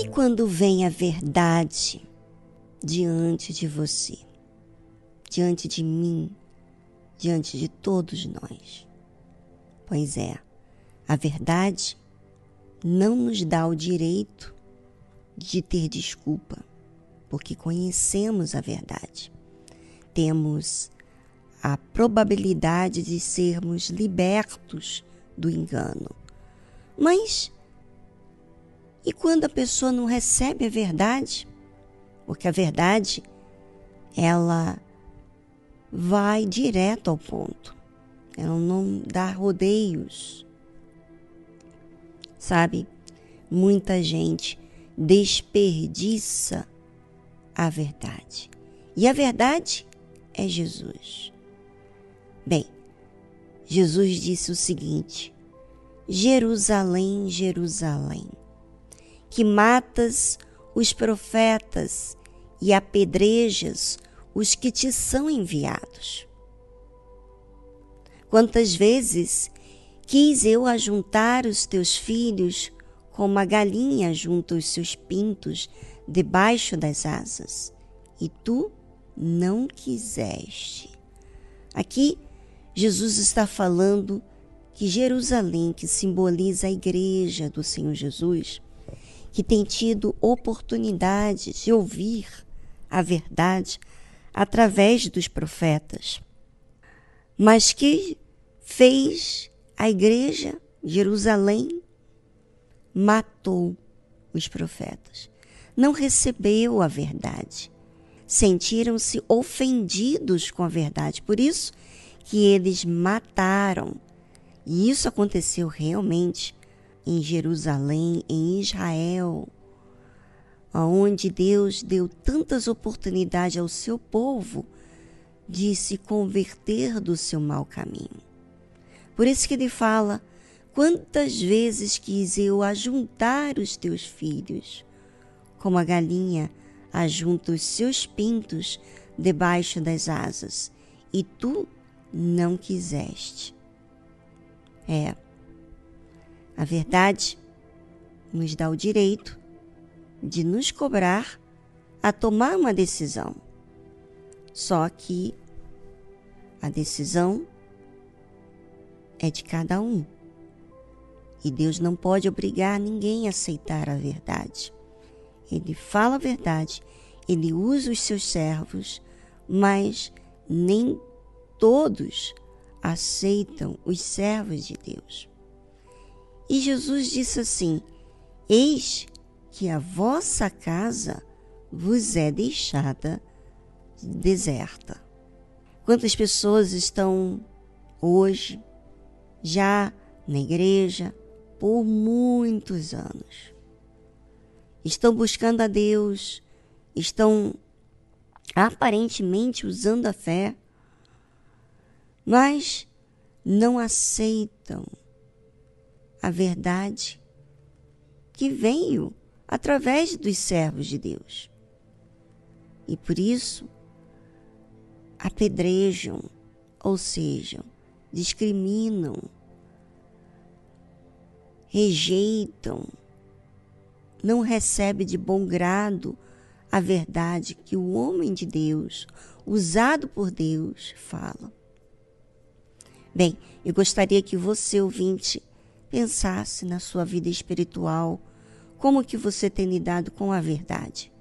E quando vem a verdade diante de você, diante de mim, diante de todos nós? Pois é, a verdade não nos dá o direito de ter desculpa, porque conhecemos a verdade. Temos a probabilidade de sermos libertos do engano. Mas e quando a pessoa não recebe a verdade? Porque a verdade ela vai direto ao ponto. Ela não dá rodeios. Sabe? Muita gente desperdiça a verdade. E a verdade é Jesus. Bem, Jesus disse o seguinte: Jerusalém, Jerusalém, que matas os profetas e apedrejas os que te são enviados. Quantas vezes quis eu ajuntar os teus filhos como a galinha junta os seus pintos debaixo das asas, e tu não quiseste. Aqui, Jesus está falando que Jerusalém, que simboliza a igreja do Senhor Jesus, que tem tido oportunidade de ouvir a verdade através dos profetas, mas que fez a igreja Jerusalém matou os profetas. Não recebeu a verdade. Sentiram-se ofendidos com a verdade. Por isso que eles mataram. E isso aconteceu realmente em Jerusalém, em Israel, onde Deus deu tantas oportunidades ao seu povo de se converter do seu mau caminho. Por isso que ele fala: Quantas vezes quis eu ajuntar os teus filhos, como a galinha ajunta os seus pintos debaixo das asas, e tu não quiseste. É, a verdade nos dá o direito de nos cobrar a tomar uma decisão. Só que a decisão é de cada um. E Deus não pode obrigar ninguém a aceitar a verdade. Ele fala a verdade, ele usa os seus servos, mas nem todos aceitam os servos de Deus. E Jesus disse assim: Eis que a vossa casa vos é deixada deserta. Quantas pessoas estão hoje já na igreja, por muitos anos. Estão buscando a Deus, estão aparentemente usando a fé, mas não aceitam a verdade que veio através dos servos de Deus. E por isso apedrejam, ou seja, discriminam, rejeitam, não recebe de bom grado a verdade que o homem de Deus, usado por Deus, fala. Bem, eu gostaria que você, ouvinte, pensasse na sua vida espiritual, como que você tem lidado com a verdade.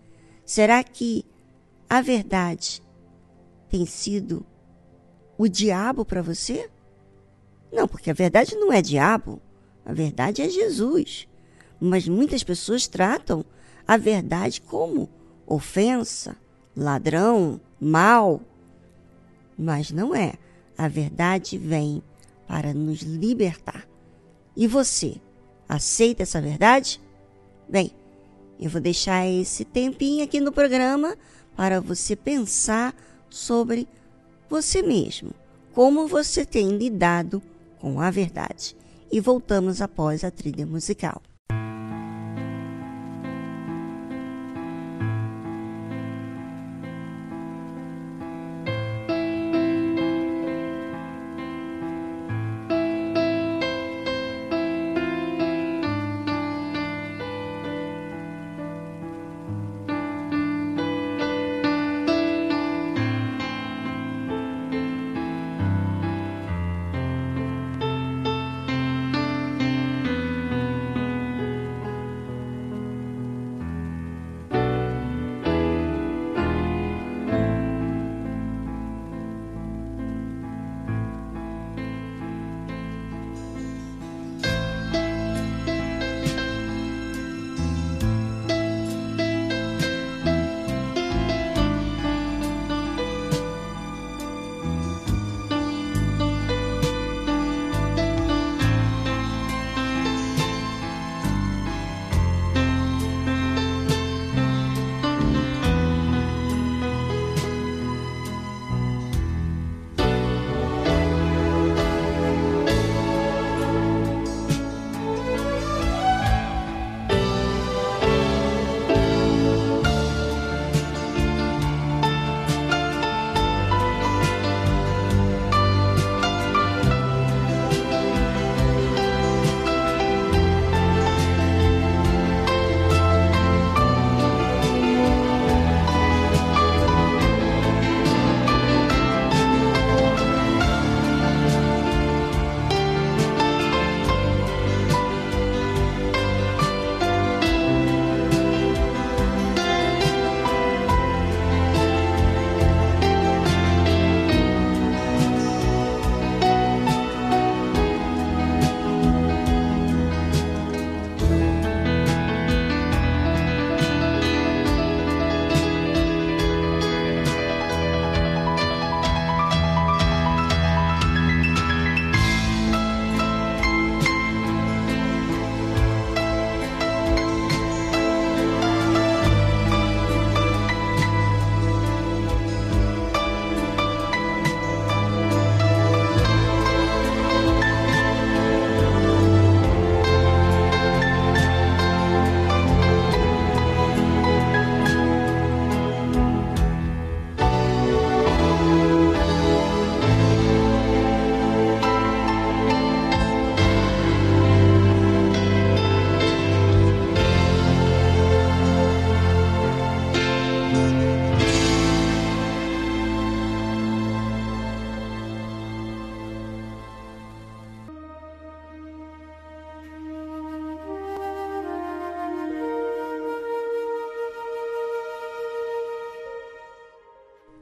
Será que a verdade tem sido o diabo para você? Não, porque a verdade não é diabo. A verdade é Jesus. Mas muitas pessoas tratam a verdade como ofensa, ladrão, mal. Mas não é. A verdade vem para nos libertar. E você, aceita essa verdade? Bem, eu vou deixar esse tempinho aqui no programa para você pensar sobre você mesmo, como você tem lidado com a verdade e voltamos após a trilha musical.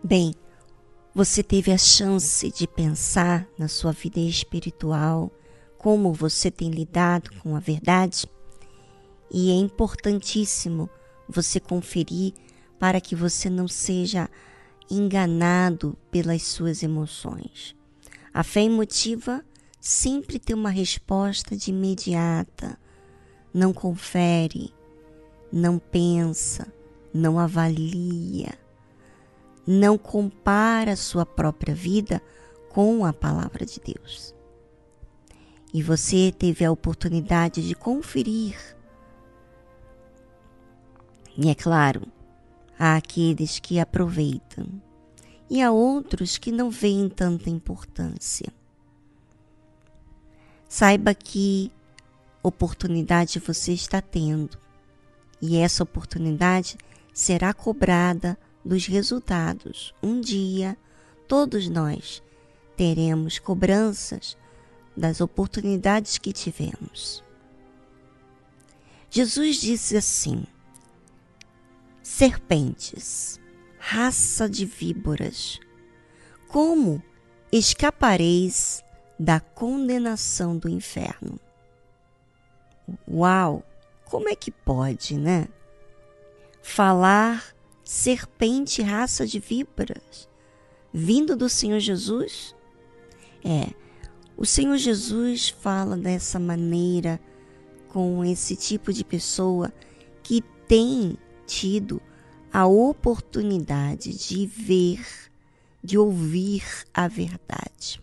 Bem, você teve a chance de pensar na sua vida espiritual, como você tem lidado com a verdade? E é importantíssimo você conferir para que você não seja enganado pelas suas emoções. A fé emotiva sempre tem uma resposta de imediata. Não confere, não pensa, não avalia, não compara sua própria vida com a palavra de Deus. E você teve a oportunidade de conferir. E é claro, há aqueles que aproveitam e há outros que não veem tanta importância. Saiba que oportunidade você está tendo e essa oportunidade será cobrada dos resultados. Um dia, todos nós teremos cobranças das oportunidades que tivemos. Jesus disse assim: serpentes, raça de víboras, como escapareis da condenação do inferno? Uau! Como é que pode, né? Falar serpente, raça de víboras, vindo do Senhor Jesus? É, o Senhor Jesus fala dessa maneira com esse tipo de pessoa que tem tido a oportunidade de ver, de ouvir a verdade.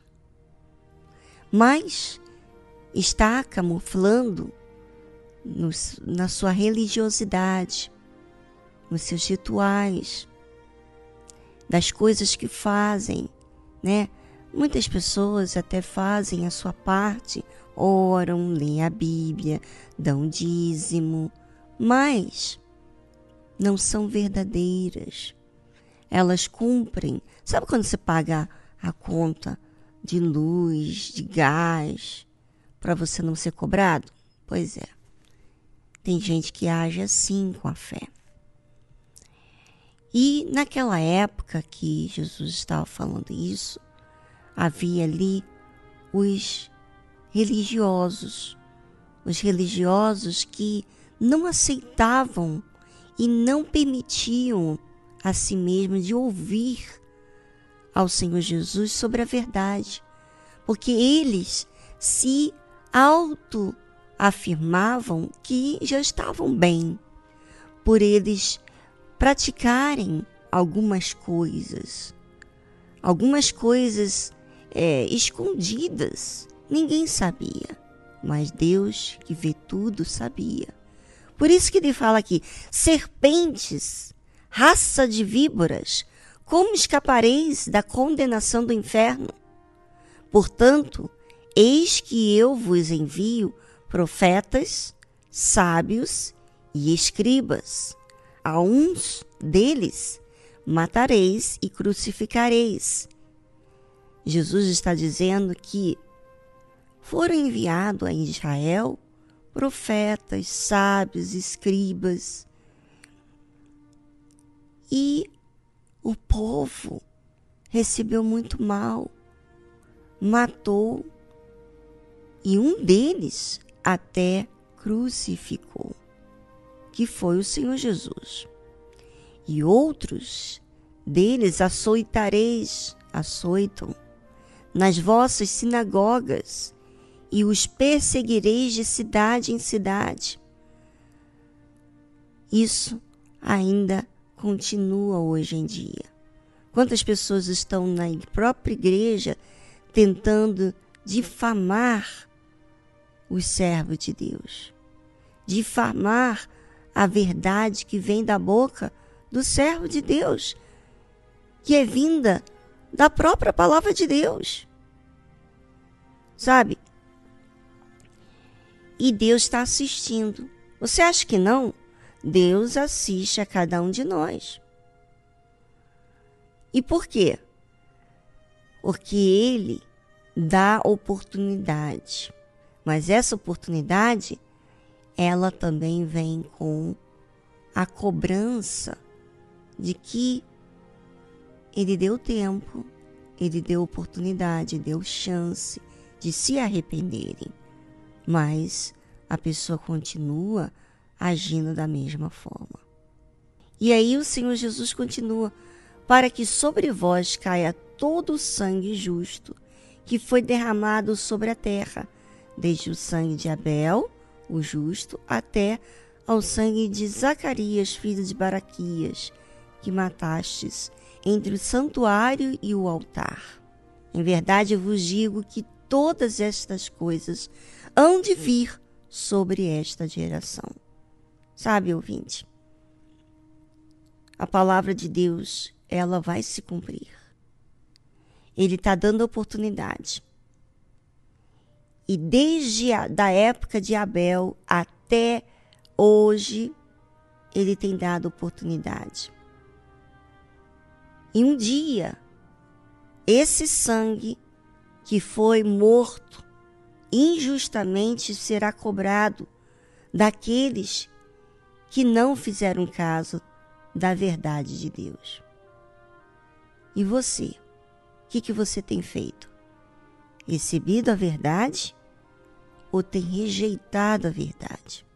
Mas está camuflando nos, na sua religiosidade, nos seus rituais, das coisas que fazem, né? Muitas pessoas até fazem a sua parte, oram, leem a Bíblia, dão dízimo, mas não são verdadeiras. Elas cumprem. Sabe quando você paga a conta de luz, de gás, para você não ser cobrado? Pois é. Tem gente que age assim com a fé. E naquela época que Jesus estava falando isso, havia ali os religiosos, os religiosos que não aceitavam e não permitiam a si mesmos de ouvir ao Senhor Jesus sobre a verdade, porque eles se auto afirmavam que já estavam bem. Por eles praticarem algumas coisas, algumas coisas é, escondidas. Ninguém sabia, mas Deus que vê tudo sabia. Por isso que ele fala aqui: serpentes, raça de víboras, como escapareis da condenação do inferno? Portanto, eis que eu vos envio profetas, sábios e escribas. A uns deles matareis e crucificareis. Jesus está dizendo que foram enviados a Israel profetas, sábios, escribas. E o povo recebeu muito mal, matou, e um deles até crucificou, que foi o Senhor Jesus. E outros deles açoitareis, açoitam, nas vossas sinagogas, e os perseguireis de cidade em cidade. Isso ainda continua hoje em dia. Quantas pessoas estão na própria igreja tentando difamar os servos de Deus, difamar a verdade que vem da boca do servo de Deus, que é vinda da própria palavra de Deus. Sabe? E Deus está assistindo. Você acha que não? Deus assiste a cada um de nós. E por quê? Porque Ele dá oportunidade. Mas essa oportunidade, ela também vem com a cobrança de que ele deu tempo, ele deu oportunidade, deu chance de se arrependerem, mas a pessoa continua agindo da mesma forma. E aí o Senhor Jesus continua: para que sobre vós caia todo o sangue justo que foi derramado sobre a terra, desde o sangue de Abel, o justo, até ao sangue de Zacarias, filho de Baraquias, que matastes entre o santuário e o altar. Em verdade, vos digo que todas estas coisas hão de vir sobre esta geração. Sabe, ouvinte? A palavra de Deus, ela vai se cumprir. Ele está dando oportunidade. E desde a da época de Abel até hoje, ele tem dado oportunidade. E um dia, esse sangue que foi morto injustamente será cobrado daqueles que não fizeram caso da verdade de Deus. E você? O que, que você tem feito? Recebido a verdade ou tem rejeitado a verdade?